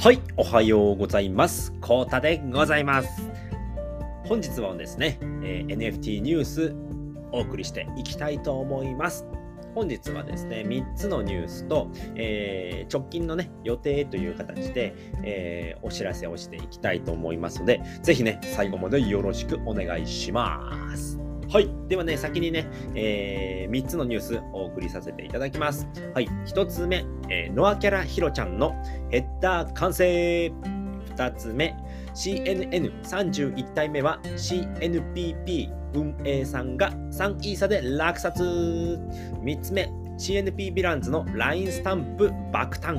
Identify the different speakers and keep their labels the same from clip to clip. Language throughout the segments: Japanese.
Speaker 1: はい、おはようございます。コータでございます。本日はですね、えー NFT ニュースお送りしていきたいと思います。本日はですね、3つのニュースと、えー直近のね、予定という形で、えーお知らせをしていきたいと思いますので、ぜひね、最後までよろしくお願いします。はい。ではね、先にね、え3つのニュースお送りさせていただきます。はい。1つ目、えーノアキャラヒロちゃんのヘッダー完成2つ目 CNN31 体目は CNPP 運営さんが3イーサで落札3つ目 CNP ヴィランズの LINE スタンプ爆誕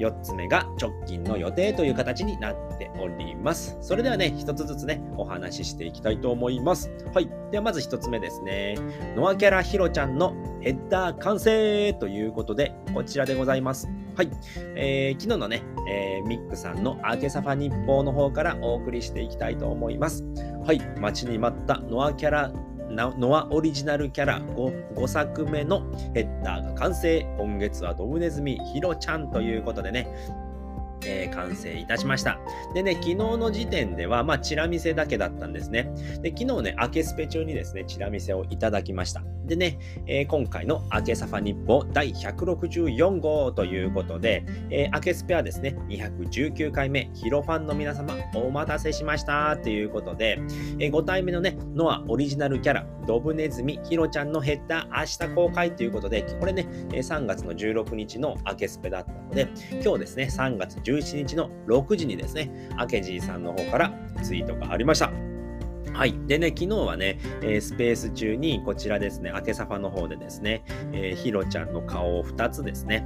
Speaker 1: 4つ目が直近の予定という形になっております。それではね、一つずつね、お話ししていきたいと思います。はい。ではまず一つ目ですね。ノアキャラヒロちゃんのヘッダー完成ということで、こちらでございます。はい。えー昨日のね、えーミックさんのアーケサファ日報の方からお送りしていきたいと思います。はい。待ちに待ったノアキャラ、ノアオリジナルキャラ 5, 5作目のヘッダーが完成。今月はドブネズミヒロちゃんということでね、えー完成いたしました。でね、昨日の時点では、まあ、チラ見せだけだったんですね。で、昨日ね、明けスペ中にですね、チラ見せをいただきました。でね、えー今回の明けサファ日報第164号ということで、えー、明けスペはですね、219回目、ヒロファンの皆様、お待たせしましたということで、え5体目のね、ノアオリジナルキャラ、ドブネズミ、ヒロちゃんのヘッダー、明日公開ということで、これね、3月の16日の明けスペだったので、今日ですね、3月16 11日の6時にですね、明けじいさんの方からツイートがありました。はい。でね、昨日はね、えースペース中にこちらですね、明けサファの方でですね、えーヒロちゃんの顔を2つですね。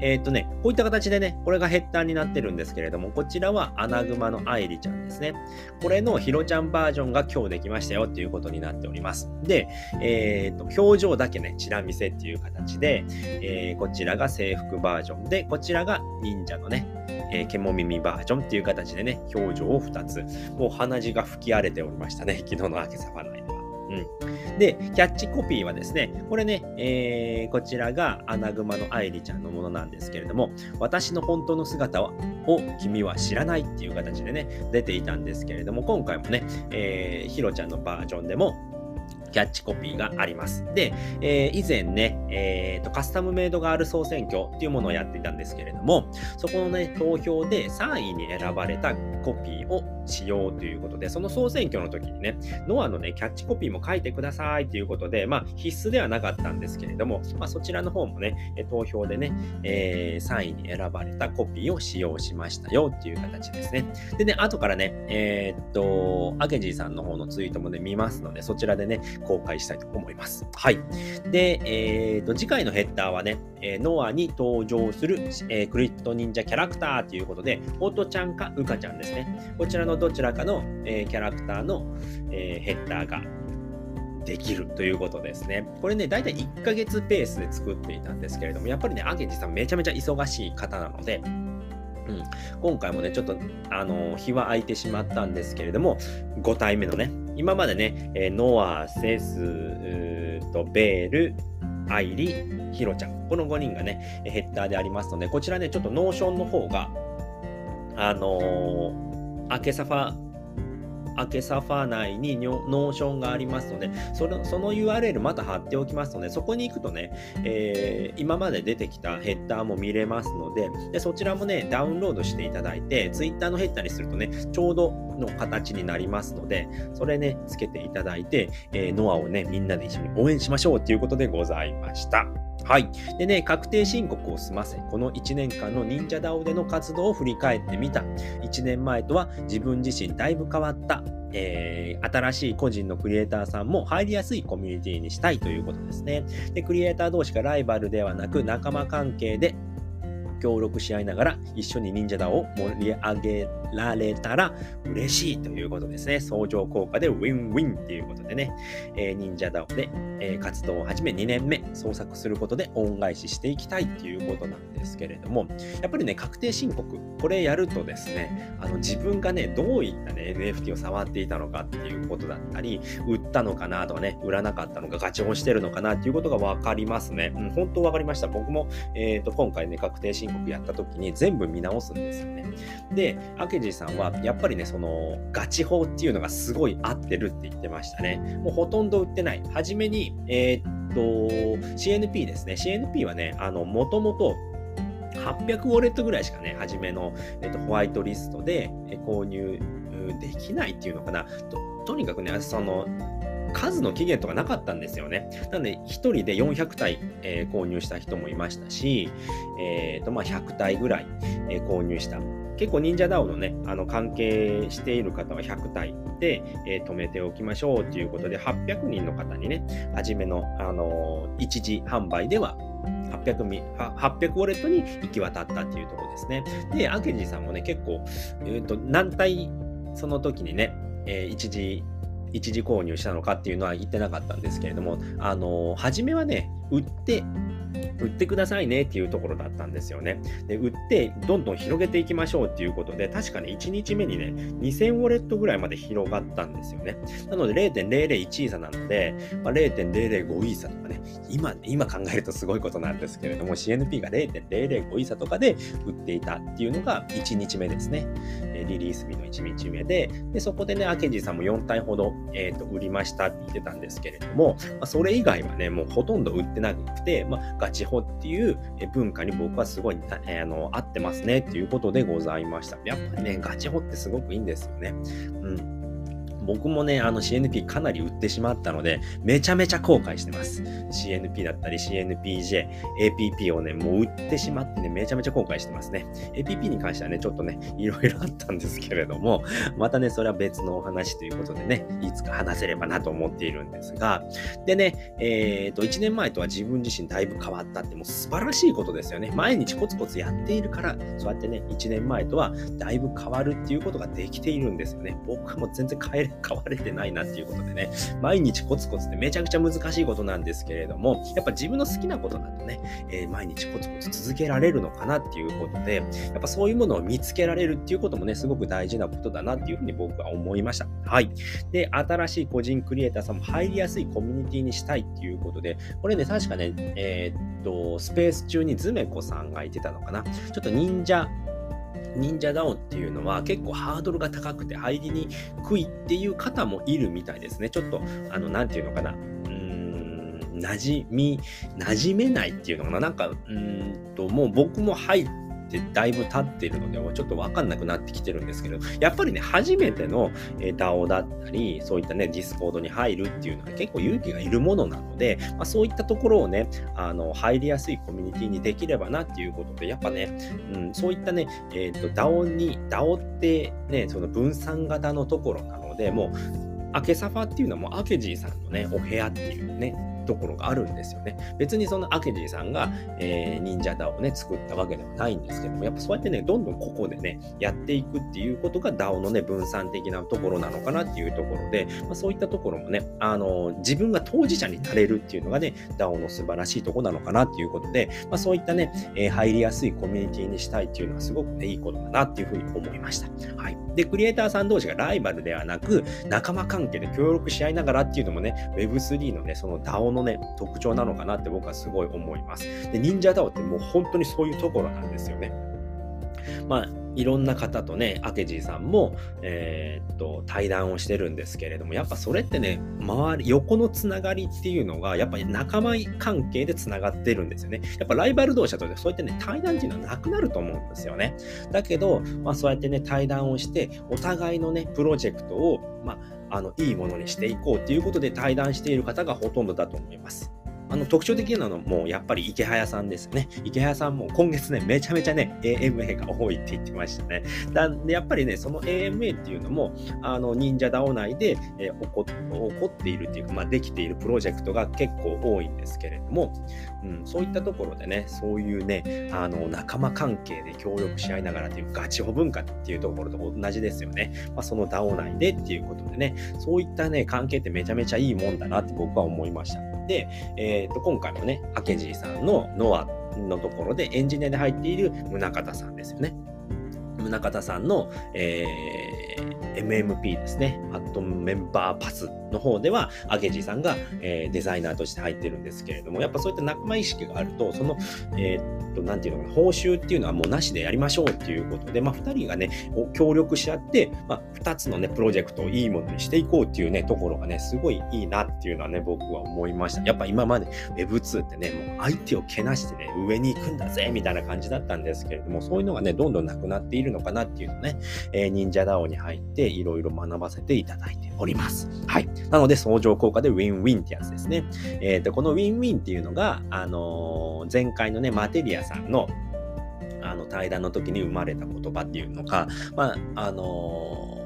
Speaker 1: えーっとね、こういった形でね、これがヘッダーになってるんですけれども、こちらはアナグマの愛梨ちゃんですね。これのヒロちゃんバージョンが今日できましたよっていうことになっております。で、えーっと、表情だけね、チラ見せっていう形で、えーこちらが制服バージョンで、こちらが忍者のね、えー、獣耳バージョンっていう形でね、表情を2つ。もう鼻血が吹き荒れておりましたね、昨日の明けサファ内では。うん、で、キャッチコピーはですね、これね、えーこちらがアナグマの愛梨ちゃんのものなんですけれども、私の本当の姿を君は知らないっていう形でね、出ていたんですけれども、今回もね、えーヒロちゃんのバージョンでも、キャッチコピーがあります。で、えー以前ね、えーと、カスタムメイドガール総選挙っていうものをやっていたんですけれども、そこのね、投票で3位に選ばれたコピーをしようということで、その総選挙の時にね、ノアのね、キャッチコピーも書いてくださいということで、まあ、必須ではなかったんですけれども、まあ、そちらの方もね、投票でね、えー3位に選ばれたコピーを使用しましたよっていう形ですね。でね、後からね、えーっと、アゲジーさんの方のツイートもね、見ますので、そちらでね、公開したいと思います。はい。で、えーっと、次回のヘッダーはね、えノアに登場する、えクリプト忍者キャラクターということで、オトちゃんかウカちゃんですね。こちらのどちらかの、えーキャラクターの、えーヘッダーができるということですね。これね、だいたい1ヶ月ペースで作っていたんですけれども、やっぱりね、アゲジさんめちゃめちゃ忙しい方なので、うん、今回もね、ちょっと、あの日は空いてしまったんですけれども、5体目のね、今までね、えーノア、セス、とベール、アイリ、ヒロちゃん、この5人がね、ヘッダーでありますので、こちらね、ちょっと Notion の方が、あのーアケサファ、アケサファ内に Notion がありますので、そのその URL また貼っておきますので、そこに行くとね、えー今まで出てきたヘッダーも見れますのでで、そちらもね、ダウンロードしていただいて、Twitter のヘッダーにするとね、ちょうどの形になりますので、それね、つけていただいて、えーノアをね、みんなで一緒に応援しましょうということでございました。はい。でね、確定申告を済ませ、この1年間の忍者 DAO での活動を振り返ってみた。1年前とは自分自身だいぶ変わった。えー新しい個人のクリエイターさんも入りやすいコミュニティにしたいということですね。で、クリエイター同士がライバルではなく仲間関係で協力し合いながら一緒に忍者だを盛り上げられたら嬉しいということですね。相乗効果でウィンウィンということでね、えー忍者だをで、えー活動を始め2年目、創作することで恩返ししていきたいということなんですけれども、やっぱりね、確定申告、これやるとですね、あの自分がね、どういったね、NFT を触っていたのかっていうことだったり、売ったのかなとかね、売らなかったのか、ガチョンしてるのかなっていうことが分かりますね。うん、本当分かりました。僕も、えっ、と、今回ね、確定申僕やった時に全部見直すんですよね。で、明治さんはやっぱりね、そのガチ法っていうのがすごい合ってるって言ってましたね。もうほとんど売ってない。はじめに、えー、っと、CNP ですね。CNP はね、あの、もともと800ウォレットぐらいしかね、初めの、えっと、ホワイトリストで購入できないっていうのかな。ととにかくね、その、数の期限とかなかったんですよね。なので、1人で400体、えー、購入した人もいましたし、えーとまあ、100体ぐらい、えー、購入した。結構忍者 DAO のね、あの関係している方は100体で、えー、止めておきましょうということで、800人の方にね、初めの、あのー、一時販売では 800, ミ800ウォレットに行き渡ったっていうところですね。で、アケジさんもね、結構、えーと、何体その時にね、えー、一時一時購入したのかっていうのは言ってなかったんですけれども、あのー、初めはね、売って売ってくださいねっていうところだったんですよね。で、売ってどんどん広げていきましょうっていうことで、確かに1日目にね、2000ウォレットぐらいまで広がったんですよね。なので0.001イーサなので、まあ、0.005イーサとかね、今、今考えるとすごいことなんですけれども、CNP が0.005イーサとかで売っていたっていうのが1日目ですね。リリース日の1日目で、でそこでね、アケジさんも4体ほど、えーと、売りましたって言ってたんですけれども、まあ、それ以外はね、もうほとんど売ってなくて、まあ、ガチホっていう文化に僕はすごい、えー、あの合ってますねっていうことでございました。やっぱりね、ガチホってすごくいいんですよね。うん僕もね、あの CNP かなり売ってしまったので、めちゃめちゃ後悔してます。CNP だったり CNPJ、APP をね、もう売ってしまってね、めちゃめちゃ後悔してますね。APP に関してはね、ちょっとね、いろいろあったんですけれども、またね、それは別のお話ということでね、いつか話せればなと思っているんですが、でね、えっ、と、1年前とは自分自身だいぶ変わったってもう素晴らしいことですよね。毎日コツコツやっているから、そうやってね、1年前とはだいぶ変わるっていうことができているんですよね。僕はもう全然変えれ 変われてないなっていうことでね、毎日コツコツってめちゃくちゃ難しいことなんですけれども、やっぱ自分の好きなことだとね、えー、毎日コツコツ続けられるのかなっていうことで、やっぱそういうものを見つけられるっていうこともね、すごく大事なことだなっていうふうに僕は思いました。はい。で、新しい個人クリエイターさんも入りやすいコミュニティにしたいっていうことで、これね、確かね、えー、っと、スペース中にズメコさんが言ってたのかな。ちょっと忍者忍者 DAO っていうのは結構ハードルが高くて入りにくいっていう方もいるみたいですね。ちょっと、あの、なんていうのかな。うん、馴染み、馴染めないっていうのかな。なんか、うんと、もう僕も入って、ってだいぶ経っているので、ちょっとわかんなくなってきてるんですけど、やっぱりね、初めての DAO だったり、そういったね、 Discord に入るっていうのは結構勇気がいるものなので、まあ、そういったところをね、あの、入りやすいコミュニティにできればなっていうことで、やっぱね、うん、そういったね、えっ、ー、と、DAO に、DAO ってね、その分散型のところなので、もう、アケサファっていうのはもうアケジーさんのね、お部屋っていうね、ところがあるんですよね。別にそのアケジーさんが、えー、忍者ダをね、作ったわけではないんですけども、やっぱそうやってね、どんどんここでね、やっていくっていうことが DAO のね、分散的なところなのかなっていうところで、まあ、そういったところもね、あの、自分が当事者になれるっていうのがね、DAO の素晴らしいところなのかなっていうことで、まあ、そういったね、えー、入りやすいコミュニティにしたいっていうのはすごくね、いいことだなっていうふうに思いました。はい。で、クリエイターさん同士がライバルではなく、仲間関係で協力し合いながらっていうのもね、Web3 のね、その DAO のね、特徴なのかなって僕はすごい思います。で、忍者 DAO ってもう本当にそういうところなんですよね。まあ、いろんな方とね、アケジーさんも、えー、っと、対談をしてるんですけれども、やっぱそれってね、周り、横のつながりっていうのが、やっぱり仲間関係でつながってるんですよね。やっぱライバル同士だと、そうやってね、対談っていうのはなくなると思うんですよね。だけど、まあそうやってね、対談をして、お互いのね、プロジェクトを、まあ、あの、いいものにしていこうということで対談している方がほとんどだと思います。あの特徴的なのもやっぱり池早さんですね。池早さんも今月ね、めちゃめちゃね、AMA が多いって言ってましたね。だでやっぱりね、その AMA っていうのも、あの忍者 DAO 内で、えー、起こっているっていうか、まあ、できているプロジェクトが結構多いんですけれども、うん、そういったところでね、そういうね、あの仲間関係で協力し合いながらっていうガチホ文化っていうところと同じですよね。まあ、その DAO 内でっていうことでね、そういったね、関係ってめちゃめちゃいいもんだなって僕は思いました。で、えー、と今回もね、明治さんのノアのところでエンジニアで入っている宗像さんですよね。宗像さんの、えー、MMP ですね。アットメンバーパスの方では、アゲジーさんが、えー、デザイナーとして入ってるんですけれども、やっぱそういった仲間意識があると、その、えー、っと、なんていうのかな、報酬っていうのはもうなしでやりましょうっていうことで、まあ、2人がね、協力し合って、まあ、2つのね、プロジェクトをいいものにしていこうっていうね、ところがね、すごいいいなっていうのはね、僕は思いました。やっぱ今まで Web2 ってね、もう相手をけなしてね、上に行くんだぜ、みたいな感じだったんですけれども、そういうのがね、どんどんなくなっているのかなっていうのね、えー、忍者 DAO に入っていろいろ学ばせていただいております。はい。なので、相乗効果でウィンウィンってやつですね。えっ、ー、と、このウィンウィンっていうのが、あのー、前回のね、マテリアさんのあの対談の時に生まれた言葉っていうのか、まあ、あのー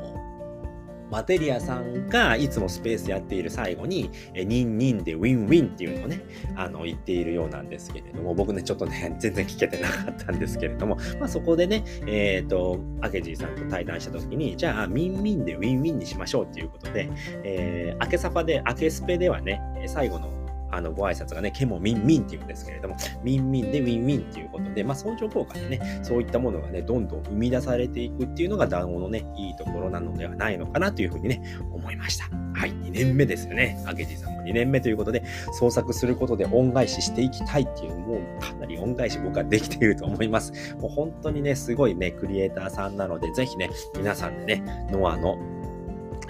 Speaker 1: マテリアさんがいつもスペースやっている最後に、えニンニンでウィンウィンっていうのをね、あの、言っているようなんですけれども、僕ね、ちょっとね、全然聞けてなかったんですけれども、まあそこでね、えっ、ー、と、アケジーさんと対談した時に、じゃあ、ニンニンでウィンウィンにしましょうっていうことで、えー、アケサファで、アケスペではね、最後のあの、ご挨拶がね、ケモミンミンって言うんですけれども、ミンミンでウィンウィンっていうことで、まあ、相乗効果でね、そういったものがね、どんどん生み出されていくっていうのが DAO のね、いいところなのではないのかなというふうにね、思いました。はい、2年目ですよね。アゲジさんも2年目ということで、創作することで恩返ししていきたいっていう、もうかなり恩返し僕はできていると思います。もう本当にね、すごいね、クリエイターさんなので、ぜひね、皆さんでね、ノアの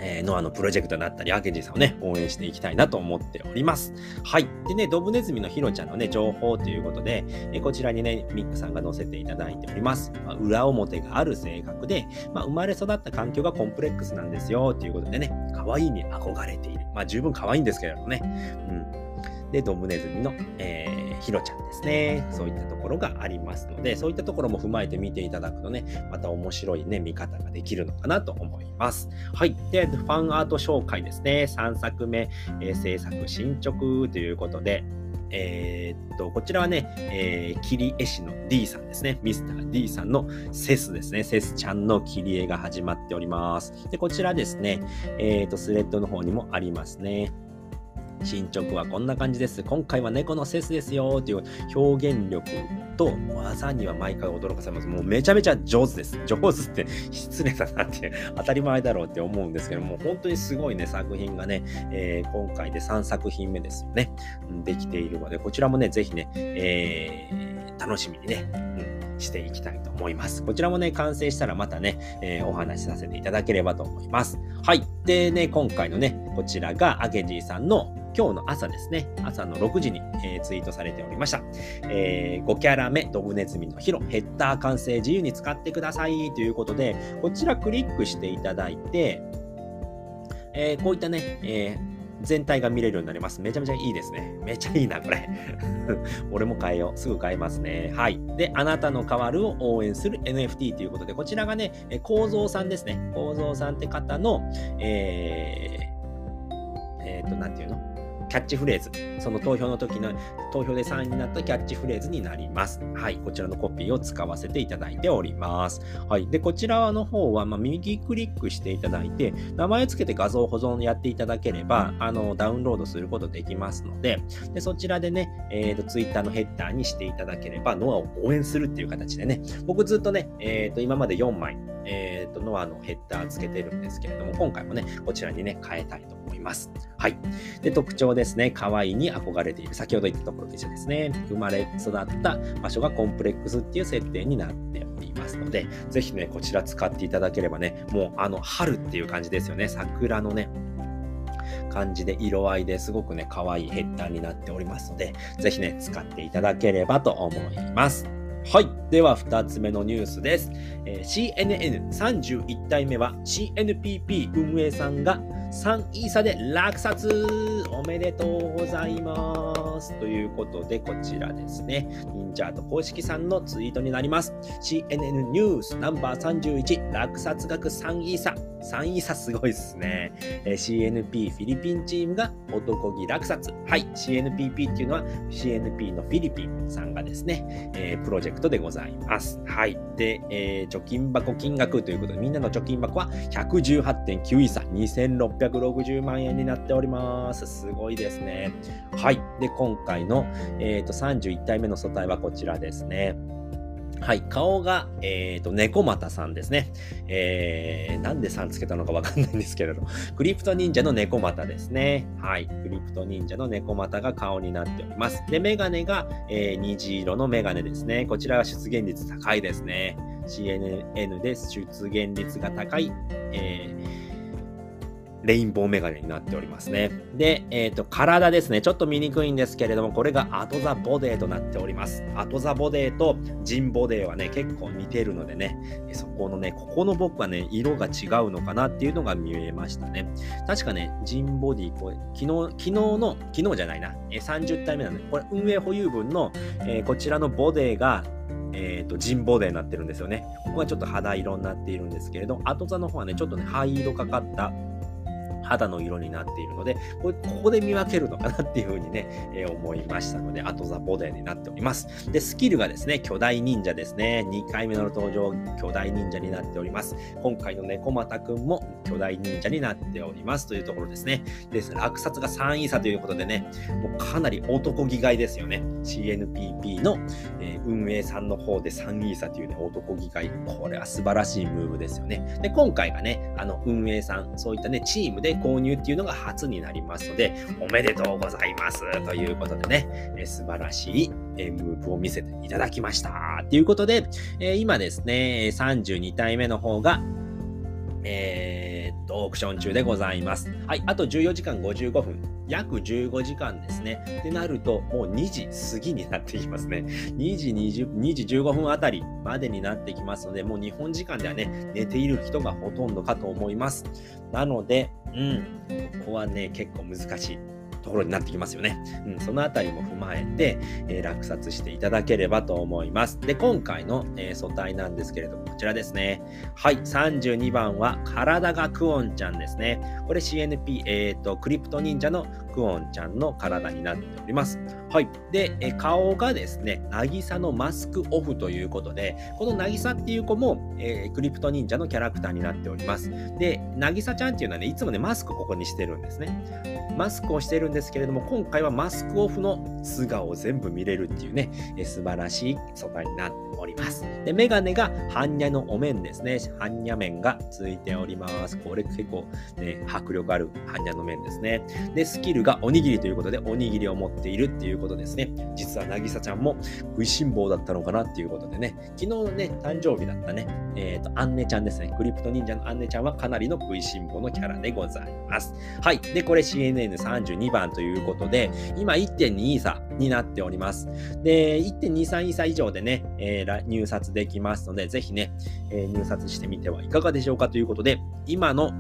Speaker 1: えー、ノアのプロジェクトになったり、アケジーさんをね、応援していきたいなと思っております。はい。でね、ドブネズミのヒロちゃんのね、情報ということで、え、こちらにね、ミックさんが載せていただいております。まあ、裏表がある性格で、まあ、生まれ育った環境がコンプレックスなんですよ、ということでね、可愛いに憧れている。まあ、十分可愛いんですけれどもね。うん。で、ドブネズミの、えーひろちゃんですね。そういったところがありますので、そういったところも踏まえて見ていただくとね、また面白いね、見方ができるのかなと思います。はい。で、ファンアート紹介ですね。3作目、えー、制作進捗ということで、えー、っと、こちらはね、えー、切り絵師の D さんですね。ミスター D さんのセスですね。セスちゃんの切り絵が始まっております。で、こちらですね、えー、っと、スレッドの方にもありますね。進捗はこんな感じです。今回は猫のセスですよっていう表現力と技には毎回驚かされます。もうめちゃめちゃ上手です。上手って失礼だなって当たり前だろうって思うんですけども、本当にすごいね、作品がね、えー、今回で3作品目ですよね。できているので、こちらもね、ぜひね、えー、楽しみにね、うんしていきたいと思います。こちらもね、完成したらまたね、えー、お話しさせていただければと思います。はい。でね、今回のね、こちらがアゲジーさんの今日の朝ですね、朝の6時に、えー、ツイートされておりました。えー、5キャラ目、ドブネズミのヒロ、ヘッダー完成自由に使ってくださいということで、こちらクリックしていただいて、えー、こういったね、えー全体が見れるようになります。めちゃめちゃいいですね。めちゃいいな、これ。俺も変えよう。すぐ変えますね。はい。で、あなたの代わるを応援する NFT ということで、こちらがね、構造さんですね。構造さんって方の、えー、えっ、と、なんていうの？キャッチフレーズ、その投票の時の投票で3位になったキャッチフレーズになります。はい、こちらのコピーを使わせていただいております。はい、で、こちらの方は、まあ、右クリックしていただいて、名前つけて画像保存やっていただければ、あの、ダウンロードすることできますので、でそちらでね、えっ、ー、と、ツイッターのヘッダーにしていただければ、ノアを応援するっていう形でね、僕ずっとね、えっ、ー、と、今まで4枚、えっ、ー、と、ノアのヘッダーつけてるんですけれども、今回もね、こちらにね、変えたいと思います。はい。で、特徴ですね。可愛いに憧れている。先ほど言ったところと一緒ですね。生まれ育った場所がコンプレックスっていう設定になっておりますので、ぜひね、こちら使っていただければね、もうあの、春っていう感じですよね。桜のね、感じで色合いですごくね、可愛いヘッダーになっておりますので、ぜひね、使っていただければと思います。はい。では、2つ目のニュースです。えー、CNN31 体目は CNPP 運営さんが3イーサで落札おめでとうございます。ということで、こちらですね。忍者と公式さんのツイートになります。CNN ニュースナンバー31落札額3イーサ。3イーサすごいですね。えー、CNP フィリピンチームが男気落札。はい。CNPP っていうのは CNP のフィリピンさんがですね、えー、プロジェクトでございます。はい。で、えー、貯金箱金額ということで、みんなの貯金箱は118.9イーサ。2660万円になっております。すごいですね。はい。で、今回の、えーと、31体目の素体はこちらですね。はい、顔が、えっ、ー、と、猫又さんですね。えー、なんでさんつけたのかわかんないんですけれど、クリプト忍者の猫又ですね。はい、クリプト忍者の猫又が顔になっております。で、メガネが、えー、虹色のメガネですね。こちらは出現率高いですね。CNN で出現率が高い、えーレインボーメガネになっておりますね。で、えっ、ー、と、体ですね。ちょっと見にくいんですけれども、これがアトザボデーとなっております。アトザボデーとジンボデーはね、結構似てるのでね、そこのね、ここの僕はね、色が違うのかなっていうのが見えましたね。確かね、ジンボディ、これ、昨日、昨日の、昨日じゃないな、30体目なんで、これ、運営保有分の、えー、こちらのボデーが、え、ー、と、ジンボデーになってるんですよね。ここがちょっと肌色になっているんですけれど、後座の方はね、ちょっとね、灰色かかった肌の色になっているので、ここで見分けるのかなっていうふうにね、えー、思いましたので、後ザボデーになっております。で、スキルがですね、巨大忍者ですね。2回目の登場、巨大忍者になっております。今回の猫又くんも巨大忍者になっておりますというところですね。で、落札が3位差ということでね、もうかなり男気概ですよね。CNPP の、えー、運営さんの方で3位差というね、男気概。これは素晴らしいムーブですよね。で、今回がね、あの、運営さん、そういったね、チームで購入っていうのが初になりますので、おめでとうございますということでね、え素晴らしいえムーブを見せていただきました。ということで、え今ですね、32体目の方が、えー、っと、オークション中でございます。はい、あと14時間55分。約15時間ですね。ってなると、もう2時過ぎになってきますね。2時20、2時15分あたりまでになってきますので、もう日本時間ではね、寝ている人がほとんどかと思います。なので、うん、ここはね、結構難しい。ところになってきますよね。うん、そのあたりも踏まえて、えー、落札していただければと思います。で、今回の、えー、素体なんですけれども、こちらですね。はい、32番は、体がクオンちゃんですね。これ CNP、えっ、ー、と、クリプト忍者のクオンちゃんの体になっております。はい。で、え顔がですね、渚のマスクオフということで、この渚っていう子も、えー、クリプト忍者のキャラクターになっております。で、渚ちゃんっていうのはね、いつもね、マスクここにしてるんですね。マスクをしてるんですけれども、今回はマスクオフの素顔を全部見れるっていうね、え素晴らしい素材になっております。で、メガネが般若のお面ですね。般若面がついております。これ結構ね、迫力ある般若の面ですね。で、スキルがおにぎりということで、おにぎりを持っているっていういうことですね。実は、なぎさちゃんも食いしん坊だったのかなっていうことでね、昨日ね、誕生日だったね、えっ、ー、と、アンネちゃんですね。クリプト忍者のアンネちゃんはかなりの食いしん坊のキャラでございます。はい。で、これ CNN32 番ということで、今1.2差になっております。で、1.23差以上でね、えー、入札できますので、ぜひね、えー、入札してみてはいかがでしょうかということで、今の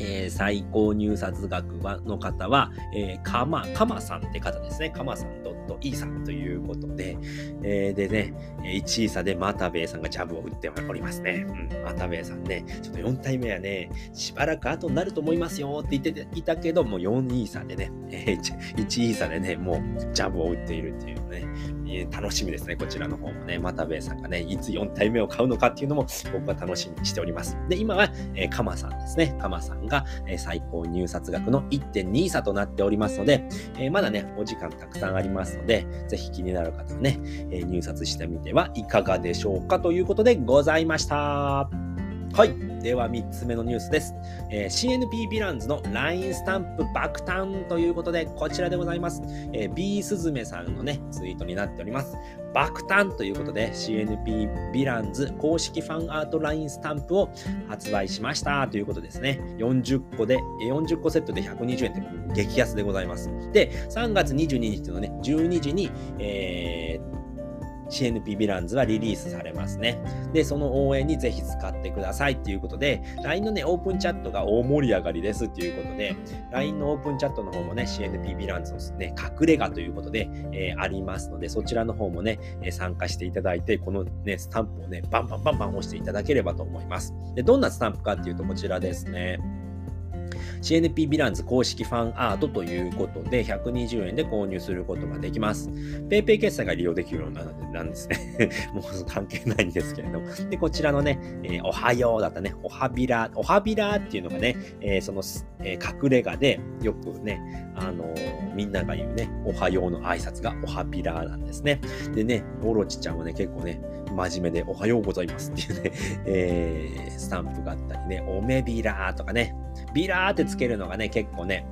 Speaker 1: えー、最高入札額はの方は、えー、かま、かまさんって方ですね。かまさん .e さんということで、えー、でね、1位差でマタベイさんがジャブを打っておりますね。うん、マタベイさんね、ちょっと4体目はね、しばらく後になると思いますよって言っていたけど、もう4位差でね、えー、1位差でね、もうジャブを打っているっていうね、楽しみですね。こちらの方もね、またべイさんがね、いつ4体目を買うのかっていうのも僕は楽しみにしております。で、今は、えー、カマさんですね。カマさんが、えー、最高入札額の1.2差となっておりますので、えー、まだね、お時間たくさんありますので、ぜひ気になる方はね、え入札してみてはいかがでしょうかということでございました。はい。では3つ目のニュースです。えー、CNP ヴィランズの LINE スタンプ爆誕ということで、こちらでございます。えー、B スズメさんのね、ツイートになっております。爆誕ということで、CNP ヴィランズ公式ファンアート LINE スタンプを発売しましたということですね。40個で、40個セットで120円って激安でございます。で、3月22日のね、12時に、えー CNP ヴィランズはリリースされますね。で、その応援にぜひ使ってくださいっていうことで、LINE のね、オープンチャットが大盛り上がりですっていうことで、LINE のオープンチャットの方もね、CNP ヴィランズのね、隠れ家ということで、えー、ありますので、そちらの方もね、え参加していただいて、このね、スタンプをね、バンバンバンバン押していただければと思います。で、どんなスタンプかっていうと、こちらですね。CNP ヴィランズ公式ファンアートということで、120円で購入することができます。PayPay 決済が利用できるようになんですね。もう関係ないんですけれども。で、こちらのね、えー、おはようだったね、おはびら、おはびらっていうのがね、えー、その、えー、隠れ家でよくね、あのみんなが言うね、おはようの挨拶がおはびらなんですね。でね、オロチちゃんはね、結構ね、真面目でおはようございますっていうね、えー、スタンプがあったりね、おめビラーとかね、ビラーってつけるのがね、結構ね、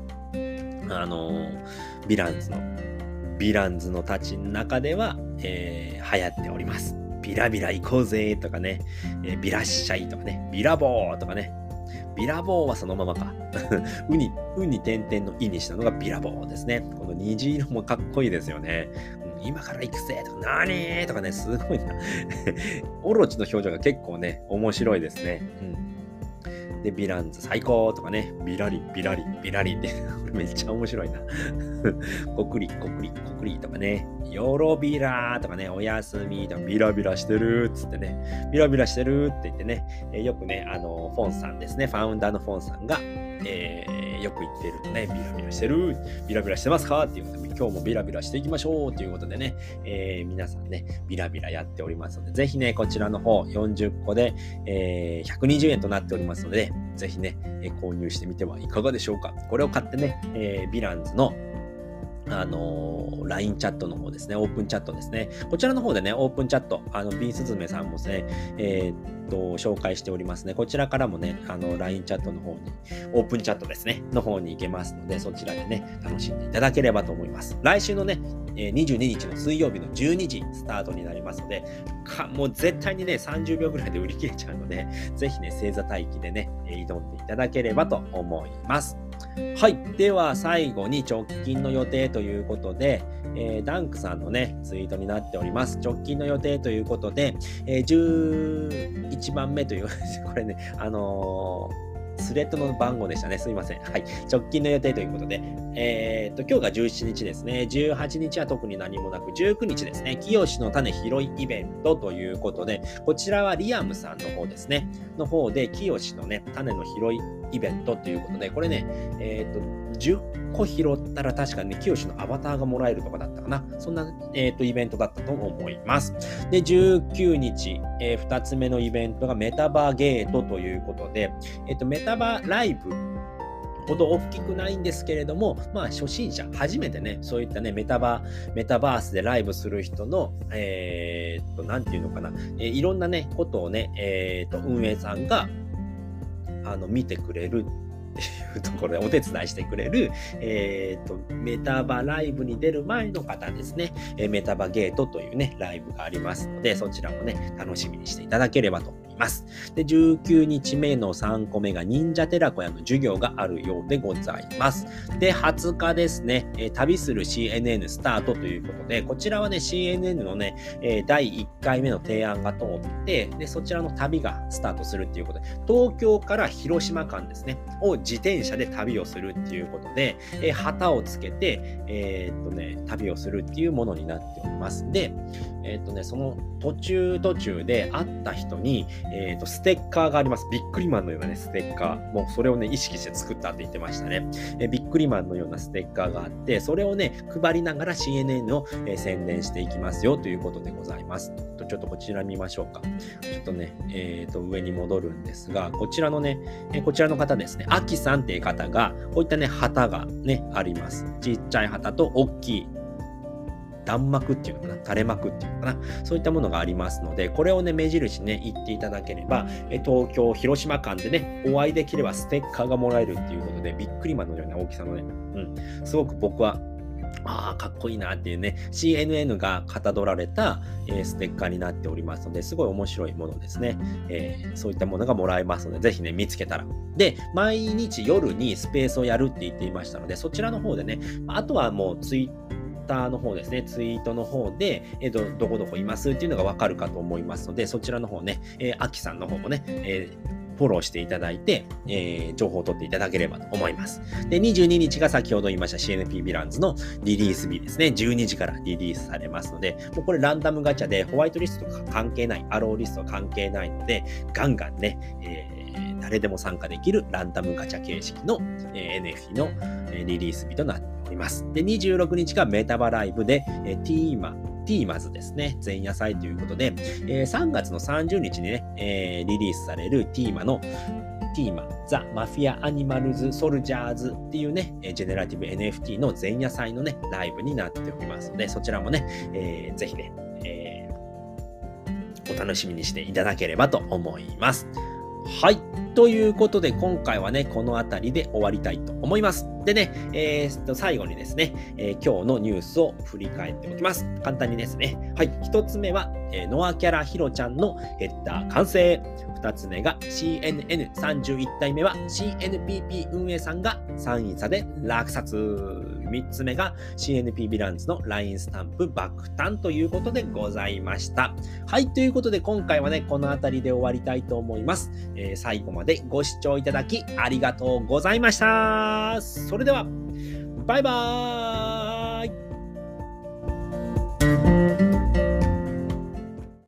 Speaker 1: あのー、ヴィランズの、ヴィランズのたちの中では、えー、流行っております。ビラビラ行こうぜとかね、えー、ビラッシャイとかね、ビラボーとかね、ビラボーはそのままか。ウに、ウに点々のイにしたのがビラボーですね。この虹色もかっこいいですよね。今から行くぜとか、なにとかね、すごいな。オロチの表情が結構ね、面白いですね。うんで、ヴィランズ最高とかね、ビラリ、ビラリ、ビラリって、これめっちゃ面白いな。コクリ、コクリ、コクリとかね、ヨロビラとかね、おやすみとか、ビラビラしてるっつってね、ビラビラしてるって言ってね、えよくね、あの、フォンさんですね、ファウンダーのフォンさんが、えー、よく言ってるとね、ビラビラしてる、ビラビラしてますかっていうこと、今日もビラビラしていきましょうということでね、えー、皆さんね、ビラビラやっておりますので、ぜひね、こちらの方40個で、えー、120円となっておりますので、ぜひね、え購入してみてはいかがでしょうか。これを買ってね、えー、ヴィランズのあのー、LINE チャットの方ですね、オープンチャットですね。こちらの方でね、オープンチャット、あの、ビースズメさんもですね、えー、っと、紹介しておりますね。こちらからもね、あの、LINE チャットの方に、オープンチャットですね、の方に行けますので、そちらでね、楽しんでいただければと思います。来週のね、22日の水曜日の12時スタートになりますので、かもう絶対にね、30秒ぐらいで売り切れちゃうので、ぜひね、星座待機でね、挑んでいただければと思います。はい。では最後に直近の予定ということで、えー、ダンクさんのね、ツイートになっております。直近の予定ということで、えー、11番目という、これね、あのースレッドの番号でしたね。すいません。はい。直近の予定ということで、えー、っと、今日が17日ですね。18日は特に何もなく、19日ですね。清の種拾いイベントということで、こちらはリアムさんの方ですね。の方で、清のね、種の拾いイベントということで、これね、えー、っと、10個拾ったら確かにね、清のアバターがもらえるとかだったかな。そんな、えー、と、イベントだったと思います。で、19日、えー、2つ目のイベントがメタバーゲートということで、えっと、メタバーライブほど大きくないんですけれども、まあ、初心者、初めてね、そういったね、メタバー、メタバースでライブする人の、えー、っと、なんていうのかな、えー、いろんなね、ことをね、えー、っと、運営さんが、あの、見てくれるていうところでお手伝いしてくれる、えっ、ー、と、メタバライブに出る前の方ですね、えメタバゲートというね、ライブがありますので、そちらもね、楽しみにしていただければとます。で、19日目の3個目が忍者寺子屋の授業があるようでございます。で、20日ですね、え旅する CNN スタートということで、こちらはね、CNN のね、え第1回目の提案が通って、で、そちらの旅がスタートするっていうことで、東京から広島間ですね、を自転車で旅をするっていうことで、え、旗をつけて、えー、っとね、旅をするっていうものになっております。で、えー、っとね、その途中途中で会った人に、えっと、ステッカーがあります。ビックリマンのようなね、ステッカー。もうそれをね、意識して作ったって言ってましたね。えビックリマンのようなステッカーがあって、それをね、配りながら CNN を、え宣伝していきますよということでございます。とちょっとこちら見ましょうか。ちょっとね、えっ、と、上に戻るんですが、こちらのね、えこちらの方ですね、アキさんっていう方が、こういったね、旗がね、あります。ちっちゃい旗と大きい弾幕っていうのかな垂れ幕っていうのかなそういったものがありますので、これをね、目印ね、言っていただければ、え東京、広島間でね、お会いできればステッカーがもらえるっていうことで、びっくりマンのような大きさのね、うん、すごく僕はああ、かっこいいなっていうね、CNN がかたどられた、えー、ステッカーになっておりますので、すごい面白いものですね、えー、そういったものがもらえますので、ぜひね、見つけたら。で、毎日夜にスペースをやるって言っていましたので、そちらの方でね、あとはもうツイッターの方ですね、ツイートの方で、えー、ど、どこどこいますっていうのがわかるかと思いますので、そちらの方ね、えー、アキさんの方もね、えーフォローしていただいて、えー、情報を取っていただければと思います。で、22日が先ほど言いました CNP ヴィランズのリリース日ですね。12時からリリースされますので、もうこれランダムガチャでホワイトリストとか関係ない、アローリスト関係ないので、ガンガンね、えー、誰でも参加できるランダムガチャ形式の、えー、NFT の、え、リリース日となっております。で、26日がメタバライブで、えー、ティーマティーマズですね。前夜祭ということで、えー、3月の30日にね、えー、リリースされるティーマのティーマ、ザ・マフィア・アニマルズ・ソルジャーズっていうね、ジェネラティブ NFT の前夜祭のね、ライブになっておりますので、そちらもね、えー、ぜひね、えー、お楽しみにしていただければと思います。はい。ということで、今回はね、この辺りで終わりたいと思います。でね、えー、と最後にですね、えー、今日のニュースを振り返っておきます。簡単にですね。はい。一つ目は、えー、ノアキャラヒロちゃんのヘッダー完成。2つ目が CNN31 体目は CNPP 運営さんが3位差で落札。3つ目が CNP ヴィランズの LINE スタンプ爆誕ということでございました。はい、ということで今回はね、この辺りで終わりたいと思います。えー、最後までご視聴いただきありがとうございました。それでは、バイバーイ